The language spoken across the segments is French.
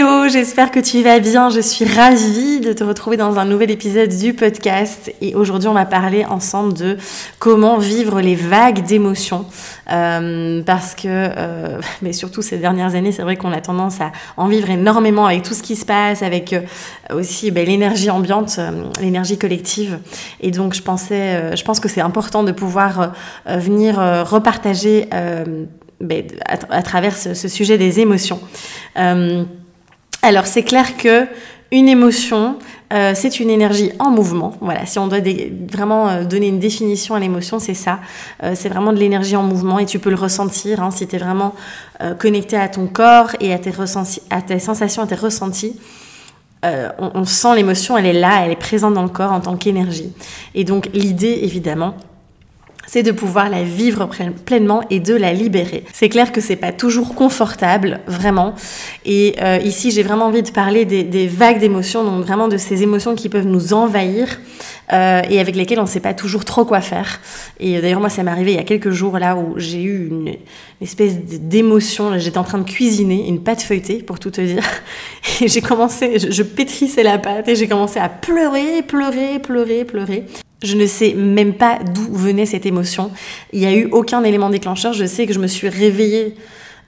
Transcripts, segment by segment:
Hello, j'espère que tu vas bien. Je suis ravie de te retrouver dans un nouvel épisode du podcast. Et aujourd'hui, on va parler ensemble de comment vivre les vagues d'émotions. Euh, parce que, euh, mais surtout ces dernières années, c'est vrai qu'on a tendance à en vivre énormément avec tout ce qui se passe, avec euh, aussi ben, l'énergie ambiante, l'énergie collective. Et donc, je pensais, je pense que c'est important de pouvoir venir repartager ben, à, travers ce, sujet des émotions. Alors c'est clair que une émotion, euh, c'est une énergie en mouvement. Voilà, si on doit vraiment euh, donner une définition à l'émotion, c'est ça. Euh, c'est vraiment de l'énergie en mouvement et tu peux le ressentir hein, si tu es vraiment connecté à ton corps et à tes, à tes sensations, à tes ressentis. On, sent l'émotion, elle est là, elle est présente dans le corps en tant qu'énergie. Et donc l'idée, évidemment, c'est de pouvoir la vivre pleinement et de la libérer. C'est clair que c'est pas toujours confortable, vraiment. Et euh, ici, j'ai vraiment envie de parler des, vagues d'émotions, donc vraiment de ces émotions qui peuvent nous envahir euh, et avec lesquelles on ne sait pas toujours trop quoi faire. Et euh, d'ailleurs, moi, ça m'est arrivé il y a quelques jours là où j'ai eu une, une espèce d'émotion. J'étais en train de cuisiner une pâte feuilletée, pour tout te dire. Et j'ai commencé, je, je pétrissais la pâte et j'ai commencé à pleurer, pleurer, pleurer, pleurer. Je ne sais même pas d'où venait cette émotion. Il n'y a eu aucun élément déclencheur. Je sais que je me suis réveillée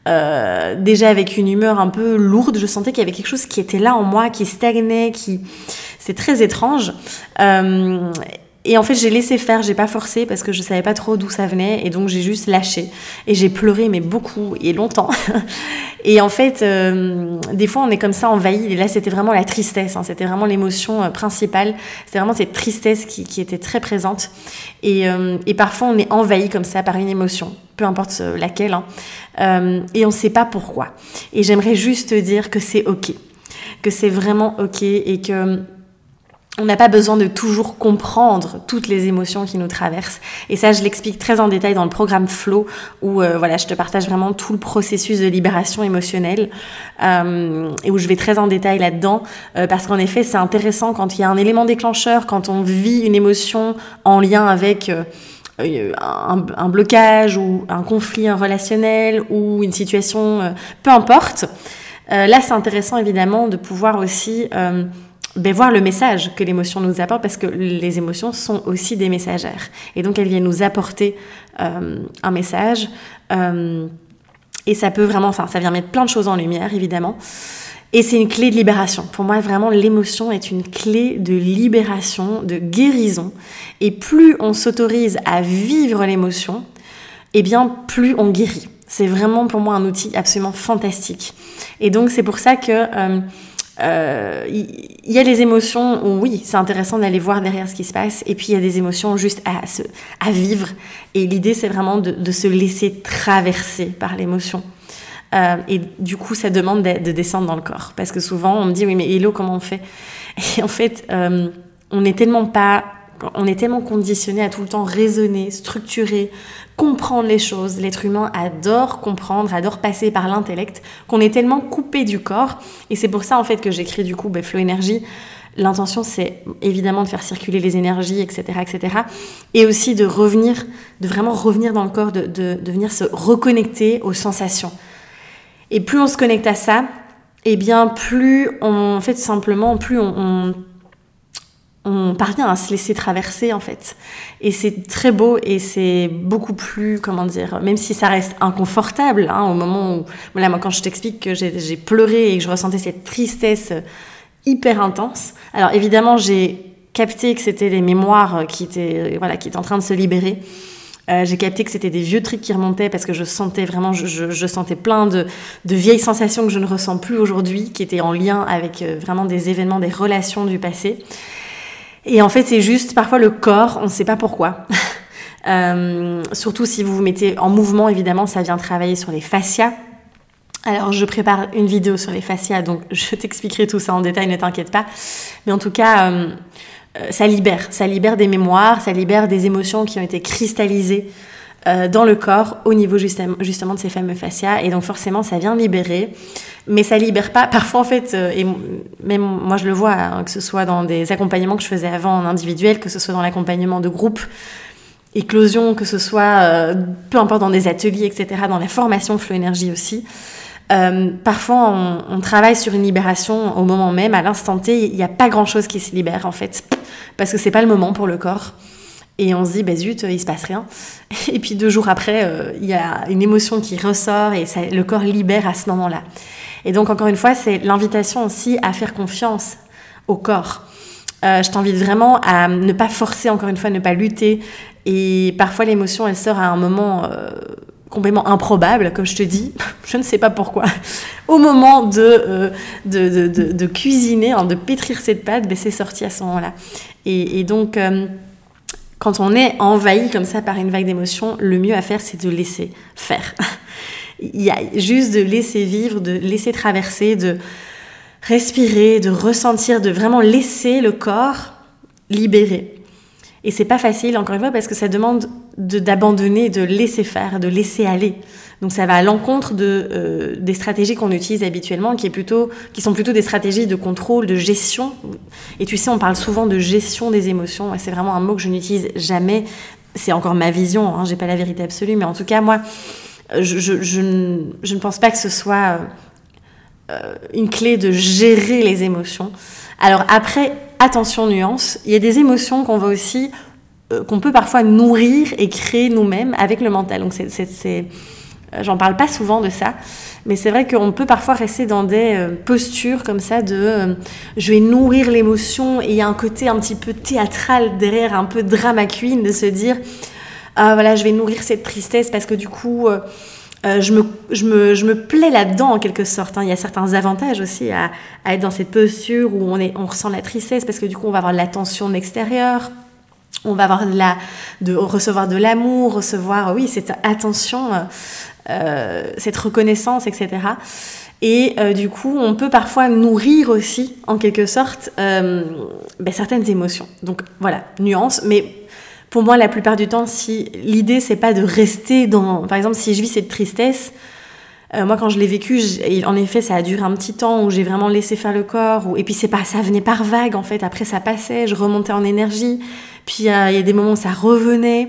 euh, déjà avec une humeur un peu lourde. Je sentais qu'il y avait quelque chose qui était là en moi, qui stagnait, qui... C'est très étrange. Euh, et en fait, j'ai laissé faire, j'ai pas forcé parce que je savais pas trop d'où ça venait et donc j'ai juste lâché. Et j'ai pleuré, mais beaucoup et longtemps. et en fait, euh, des fois, on est comme ça envahi. Et là, c'était vraiment la tristesse, hein, c'était vraiment l'émotion euh, principale. C'était vraiment cette tristesse qui, était très présente. Et, euh, et, parfois, on est envahi comme ça par une émotion, peu importe euh, laquelle. Hein, euh, et on sait pas pourquoi. Et j'aimerais juste te dire que c'est OK. Que c'est vraiment OK et que on n'a pas besoin de toujours comprendre toutes les émotions qui nous traversent. Et ça, je l'explique très en détail dans le programme Flow, où euh, voilà, je te partage vraiment tout le processus de libération émotionnelle, euh, et où je vais très en détail là-dedans, euh, parce qu'en effet, c'est intéressant quand il y a un élément déclencheur, quand on vit une émotion en lien avec euh, un, un, blocage ou un conflit relationnel ou une situation, euh, peu importe. Euh, là, c'est intéressant évidemment de pouvoir aussi ben, voir le message que l'émotion nous apporte parce que les émotions sont aussi des messagères. Et donc elles viennent nous apporter euh, un message. Euh, et ça peut vraiment, enfin, ça vient mettre plein de choses en lumière, évidemment. Et c'est une clé de libération. Pour moi, vraiment, l'émotion est une clé de libération, de guérison. Et plus on s'autorise à vivre l'émotion, eh bien, plus on guérit. C'est vraiment pour moi un outil absolument fantastique. Et donc, c'est pour ça que euh, euh, il y a les émotions où oui, c'est intéressant d'aller voir derrière ce qui se passe, et puis il y a des émotions juste à, vivre. Et l'idée, c'est vraiment de, se laisser traverser par l'émotion. Euh, et du coup, ça demande de, de, descendre dans le corps. Parce que souvent, on me dit, oui, mais Hello, comment on fait? Et en fait, euh, on n'est tellement pas on est tellement conditionné à tout le temps raisonner, structurer, comprendre les choses. L'être humain adore comprendre, adore passer par l'intellect, qu'on est tellement coupé du corps. Et c'est pour ça, en fait, que j'écris du coup ben, Flow Énergie. L'intention, c'est évidemment de faire circuler les énergies, etc., etc. Et aussi de revenir, de vraiment revenir dans le corps, de, de, venir se reconnecter aux sensations. Et plus on se connecte à ça, et eh bien plus on, en fait, simplement, plus on, on on parvient à se laisser traverser en fait. Et c'est très beau et c'est beaucoup plus, comment dire, même si ça reste inconfortable, hein, au moment où, voilà, moi quand je t'explique que j'ai pleuré et que je ressentais cette tristesse hyper intense, alors évidemment j'ai capté que c'était les mémoires qui étaient, voilà, qui étaient en train de se libérer. Euh, j'ai capté que c'était des vieux trucs qui remontaient parce que je sentais vraiment, je, sentais plein de, vieilles sensations que je ne ressens plus aujourd'hui, qui étaient en lien avec euh, vraiment des événements, des relations du passé. Et en fait, c'est juste parfois le corps, on ne sait pas pourquoi. Euh, surtout si vous vous mettez en mouvement, évidemment, ça vient travailler sur les fascias. Alors, je prépare une vidéo sur les fascias, donc je t'expliquerai tout ça en détail, ne t'inquiète pas. Mais en tout cas, euh, ça libère, ça libère des mémoires, ça libère des émotions qui ont été cristallisées euh, dans le corps au niveau justement, de ces fameux fascias. Et donc forcément, ça vient libérer, mais ça libère pas. Parfois, en fait, euh, et même moi je le vois, hein, que ce soit dans des accompagnements que je faisais avant en individuel, que ce soit dans l'accompagnement de groupe, éclosion, que ce soit peu importe dans des ateliers, etc., dans la formation Flow Énergie aussi. Euh, parfois, on, travaille sur une libération au moment même, à l'instant T, il n'y a pas grand-chose qui se libère en fait, parce que c'est pas le moment pour le corps. Et on se dit, bah zut, il se passe rien. Et puis deux jours après, euh, il y a une émotion qui ressort et le corps libère à ce moment-là. Et donc, encore une fois, c'est l'invitation aussi à faire confiance au corps. Euh, je t'invite vraiment à ne pas forcer, encore une fois, ne pas lutter. Et parfois, l'émotion, elle sort à un moment complètement improbable, comme je te dis, je ne sais pas pourquoi, au moment de, euh, de, de, cuisiner, hein, de pétrir cette pâte, ben, c'est sorti à ce moment-là. Et, donc, euh, quand on est envahi comme ça par une vague d'émotions, le mieux à faire, c'est de laisser faire. Il y a juste de laisser vivre, de laisser traverser, de respirer, de ressentir, de vraiment laisser le corps libérer. Et c'est pas facile, encore une fois, parce que ça demande d'abandonner, de, laisser faire, de laisser aller. Donc ça va à l'encontre de, euh, des stratégies qu'on utilise habituellement, qui, est plutôt, qui sont plutôt des stratégies de contrôle, de gestion. Et tu sais, on parle souvent de gestion des émotions. C'est vraiment un mot que je n'utilise jamais. C'est encore ma vision, hein, j'ai pas la vérité absolue, mais en tout cas, moi, je, ne pense pas que ce soit euh, une clé de gérer les émotions. Alors après, attention nuance, il y a des émotions qu'on va aussi qu'on peut parfois nourrir et créer nous-mêmes avec le mental. Donc c'est, euh, j'en parle pas souvent de ça, mais c'est vrai qu'on peut parfois rester dans des euh, postures comme ça de je vais nourrir l'émotion et il y a un côté un petit peu théâtral derrière, un peu drama queen de se dire ah voilà je vais nourrir cette tristesse parce que du coup je, me, je, me, je, me, plais là-dedans en quelque sorte. Hein. Il y a certains avantages aussi à, être dans cette posture où on, est, on ressent la tristesse parce que du coup on va avoir l'attention de l'extérieur on va avoir de, la, de recevoir de l'amour, recevoir, oui, cette attention, euh, cette reconnaissance, etc. Et euh, du coup, on peut parfois nourrir aussi, en quelque sorte, euh, ben, certaines émotions. Donc voilà, nuance. Mais pour moi, la plupart du temps, si l'idée c'est pas de rester dans, par exemple, si je vis cette tristesse, moi, quand je l'ai vécu, en effet, ça a duré un petit temps où j'ai vraiment laissé faire le corps. et puis, c'est pas, ça venait par vague, en fait. Après, ça passait, je remontais en énergie. Puis il y a des moments où ça revenait.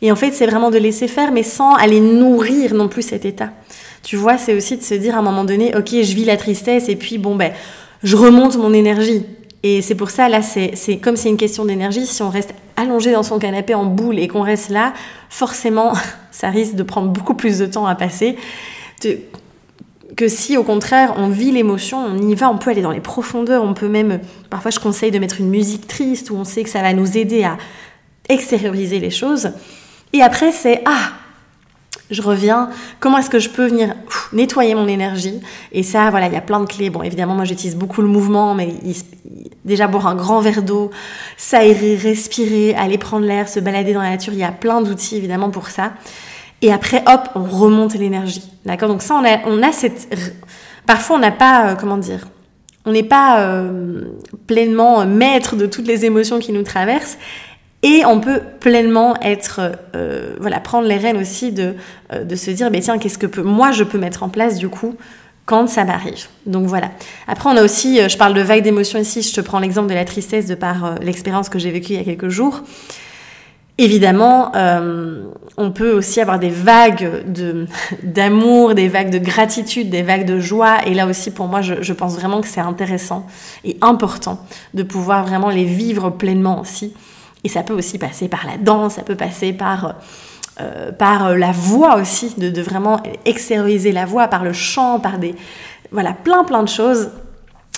Et en fait, c'est vraiment de laisser faire, mais sans aller nourrir non plus cet état. Tu vois, c'est aussi de se dire à un moment donné, ok, je vis la tristesse, et puis bon, ben, je remonte mon énergie. Et c'est pour ça, là, c'est comme c'est une question d'énergie. Si on reste allongé dans son canapé en boule et qu'on reste là, forcément, ça risque de prendre beaucoup plus de temps à passer que si au contraire on vit l'émotion, on y va, on peut aller dans les profondeurs, on peut même, parfois je conseille de mettre une musique triste où on sait que ça va nous aider à extérioriser les choses. Et après c'est ah, je reviens, comment est-ce que je peux venir nettoyer mon énergie? Et ça, voilà, il y a plein de clés. Bon, évidemment, moi j'utilise beaucoup le mouvement, mais déjà boire un grand verre d'eau, s'aérer, respirer, aller prendre l'air, se balader dans la nature, il y a plein d'outils évidemment pour ça. Et après, hop, on remonte l'énergie. D'accord? Donc ça, on a, on a cette... Parfois, on n'a pas, euh, comment dire, on n'est pas euh, pleinement maître de toutes les émotions qui nous traversent. Et on peut pleinement être, euh, voilà, prendre les rênes aussi de, de se dire, mais tiens, qu'est-ce que peut, moi je peux mettre en place du coup quand ça m'arrive? Donc voilà. Après, on a aussi, je parle de vagues d'émotions ici, je te prends l'exemple de la tristesse de par l'expérience que j'ai vécue il y a quelques jours. Évidemment, euh, on peut aussi avoir des vagues d'amour, des vagues de gratitude, des vagues de joie. Et là aussi, pour moi, je, pense vraiment que c'est intéressant et important de pouvoir vraiment les vivre pleinement aussi. Et ça peut aussi passer par la danse, ça peut passer par, euh, par la voix aussi, de, de, vraiment extérioriser la voix, par le chant, par des... Voilà, plein plein de choses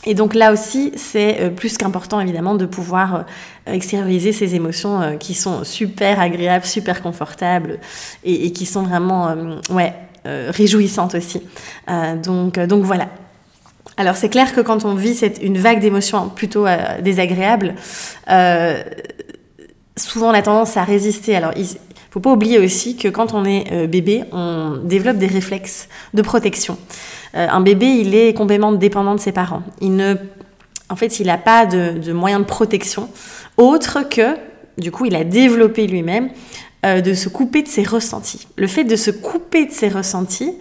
Et donc là aussi, c'est euh, plus qu'important évidemment de pouvoir euh, extérioriser ces émotions euh, qui sont super agréables, super confortables et, qui sont vraiment ouais, réjouissantes aussi. donc, donc voilà. Alors c'est clair que quand on vit cette, une vague d'émotions plutôt désagréables, souvent on a tendance à résister. Alors faut pas oublier aussi que quand on est bébé, on développe des réflexes de protection. Euh, un bébé, il est complètement dépendant de ses parents. Il ne, en fait, il n'a pas de, moyens de protection autre que, du coup, il a développé lui-même euh, de se couper de ses ressentis. Le fait de se couper de ses ressentis,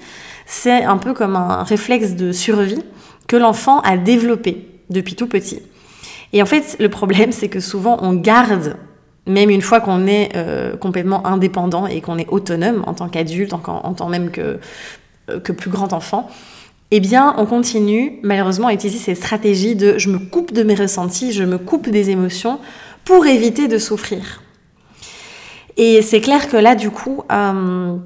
c'est un peu comme un réflexe de survie que l'enfant a développé depuis tout petit. Et en fait, le problème, c'est que souvent, on garde, même une fois qu'on est euh, complètement indépendant et qu'on est autonome en tant qu'adulte, en, tant même que, que plus grand enfant, eh bien, on continue malheureusement à utiliser ces stratégies de je me coupe de mes ressentis, je me coupe des émotions pour éviter de souffrir. Et c'est clair que là, du coup, euh,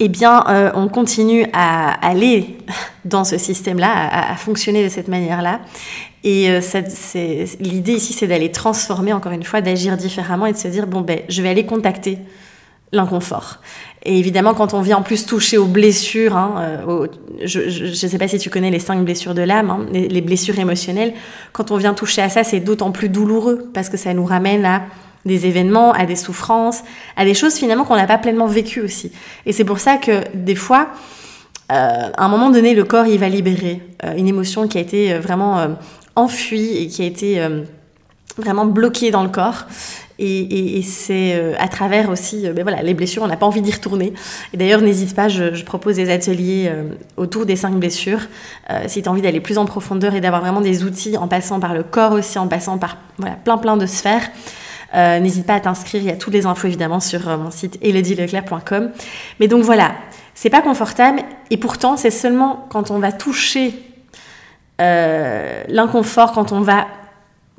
eh bien, euh, on continue à aller dans ce système-là, à, fonctionner de cette manière-là. Et euh, l'idée ici, c'est d'aller transformer, encore une fois, d'agir différemment et de se dire, bon, ben, je vais aller contacter l'inconfort. Et évidemment, quand on vient en plus toucher aux blessures, hein, euh, je ne sais pas si tu connais les cinq blessures de l'âme, hein, les, blessures émotionnelles, quand on vient toucher à ça, c'est d'autant plus douloureux parce que ça nous ramène à des événements, à des souffrances, à des choses finalement qu'on n'a pas pleinement vécues aussi. Et c'est pour ça que des fois, euh, à un moment donné, le corps, il va libérer euh, une émotion qui a été vraiment enfuie et qui a été vraiment bloquée dans le corps. Et, c'est euh, à travers aussi euh, ben voilà, les blessures, on n'a pas envie d'y retourner. Et d'ailleurs, n'hésite pas, je, propose des ateliers euh, autour des cinq blessures. si tu as envie d'aller plus en profondeur et d'avoir vraiment des outils en passant par le corps aussi, en passant par voilà, plein plein de sphères. N'hésite pas à t'inscrire, il y a toutes les infos évidemment sur mon site elodieleclerc.com. Mais donc voilà, c'est pas confortable et pourtant c'est seulement quand on va toucher l'inconfort, quand on va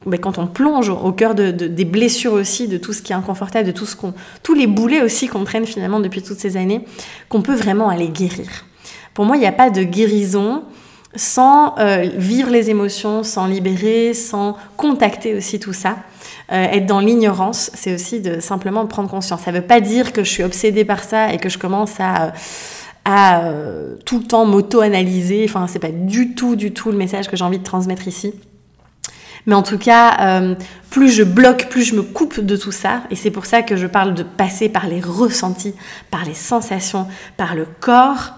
mais quand on plonge au cœur de, des blessures aussi, de tout ce qui est inconfortable, de tout ce qu'on, tous les boulets aussi qu'on traîne finalement depuis toutes ces années, qu'on peut vraiment aller guérir. Pour moi, il n'y a pas de guérison sans euh, vivre les émotions, sans libérer, sans contacter aussi tout ça. Euh, être dans l'ignorance, c'est aussi de simplement prendre conscience. Ça ne veut pas dire que je suis obsédée par ça et que je commence à euh, tout le temps m'auto-analyser. Enfin, c'est pas du tout, du tout le message que j'ai envie de transmettre ici. Mais en tout cas, plus je bloque, plus je me coupe de tout ça. Et c'est pour ça que je parle de passer par les ressentis, par les sensations, par le corps.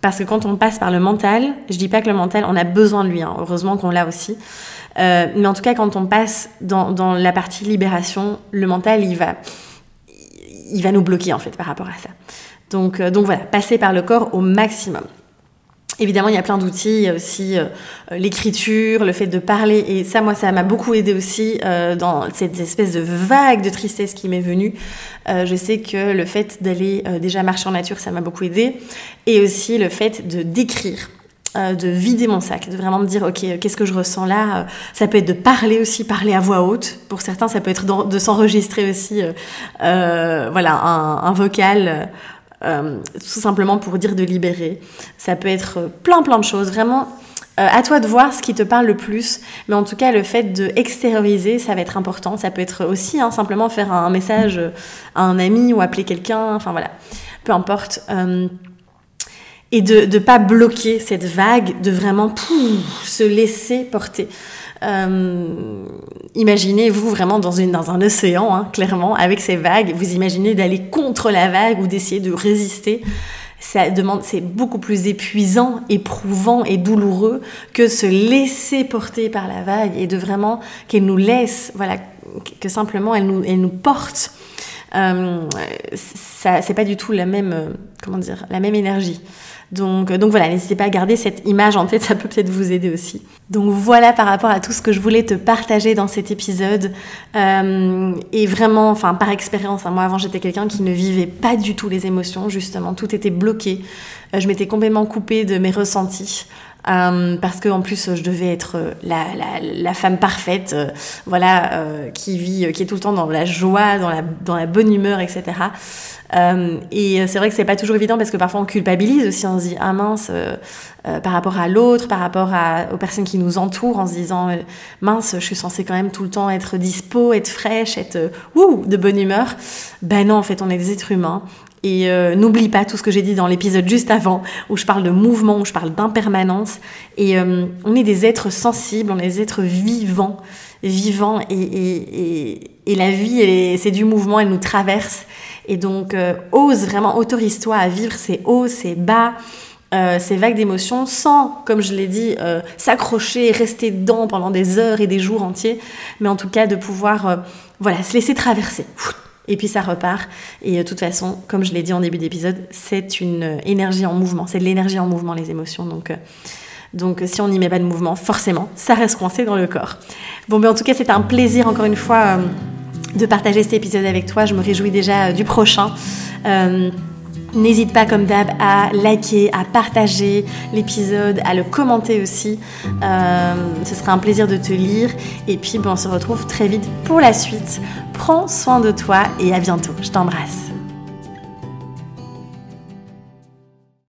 Parce que quand on passe par le mental, je dis pas que le mental, on a besoin de lui, hein. heureusement qu'on l'a aussi. Euh, mais en tout cas, quand on passe dans, dans, la partie libération, le mental, il va, il va nous bloquer en fait par rapport à ça. Donc, euh, donc voilà, passer par le corps au maximum. Évidemment, il y a plein d'outils, il y a aussi euh, l'écriture, le fait de parler, et ça, moi, ça m'a beaucoup aidé aussi euh, dans cette espèce de vague de tristesse qui m'est venue. Euh, je sais que le fait d'aller déjà marcher en nature, ça m'a beaucoup aidé, et aussi le fait de d'écrire de vider mon sac, de vraiment me dire, ok, qu'est-ce que je ressens là Ça peut être de parler aussi, parler à voix haute. Pour certains, ça peut être de, s'enregistrer aussi, voilà, un, un vocal euh, tout simplement pour dire de libérer. Ça peut être plein plein de choses, vraiment. Euh, à toi de voir ce qui te parle le plus, mais en tout cas le fait de extérioriser, ça va être important. Ça peut être aussi hein, simplement faire un message à un ami ou appeler quelqu'un, enfin voilà, peu importe. Euh, et de ne pas bloquer cette vague, de vraiment se laisser porter. Euh, imaginez-vous vraiment dans, une, dans un océan, hein, clairement, avec ces vagues. Vous imaginez d'aller contre la vague ou d'essayer de résister. Ça demande, c'est beaucoup plus épuisant, éprouvant et douloureux que se laisser porter par la vague et de vraiment qu'elle nous laisse, voilà, que simplement elle nous, elle nous porte. Euh, ça, c'est pas du tout la même, euh, comment dire, la même énergie. Donc, donc voilà, n'hésitez pas à garder cette image en tête, ça peut peut-être vous aider aussi. Donc voilà par rapport à tout ce que je voulais te partager dans cet épisode. Euh, et vraiment, enfin par expérience, hein, moi avant j'étais quelqu'un qui ne vivait pas du tout les émotions, justement, tout était bloqué. Euh, je m'étais complètement coupée de mes ressentis. Parce que en plus je devais être la, la, femme parfaite, voilà, qui vit, qui est tout le temps dans la joie, dans la, dans la bonne humeur, etc. Euh, et c'est vrai que c'est pas toujours évident parce que parfois on culpabilise aussi, on se dit ah mince euh, euh, par rapport à l'autre, par rapport à, aux personnes qui nous entourent, en se disant mince je suis censée quand même tout le temps être dispo, être fraîche, être ouh de bonne humeur. Ben non en fait on est des êtres humains et n'oublie pas tout ce que j'ai dit dans l'épisode juste avant, où je parle de mouvement, où je parle d'impermanence. Et on est des êtres sensibles, on est des êtres vivants, vivants. Et, la vie, c'est du mouvement, elle nous traverse. Et donc, euh, ose vraiment, autorise-toi à vivre ces hauts, ces bas, euh, ces vagues d'émotions sans, comme je l'ai dit, euh, s'accrocher, rester dedans pendant des heures et des jours entiers, mais en tout cas de pouvoir voilà, se laisser traverser. Et puis ça repart. Et de toute façon, comme je l'ai dit en début d'épisode, c'est une énergie en mouvement. C'est de l'énergie en mouvement, les émotions. Donc, donc si on n'y met pas de mouvement, forcément, ça reste coincé dans le corps. Bon, mais en tout cas, c'est un plaisir, encore une fois de partager cet épisode avec toi. Je me réjouis déjà euh, du prochain. N'hésite pas comme d'hab à liker, à partager l'épisode, à le commenter aussi. Euh, ce sera un plaisir de te lire. Et puis bon, on se retrouve très vite pour la suite. Prends soin de toi et à bientôt. Je t'embrasse.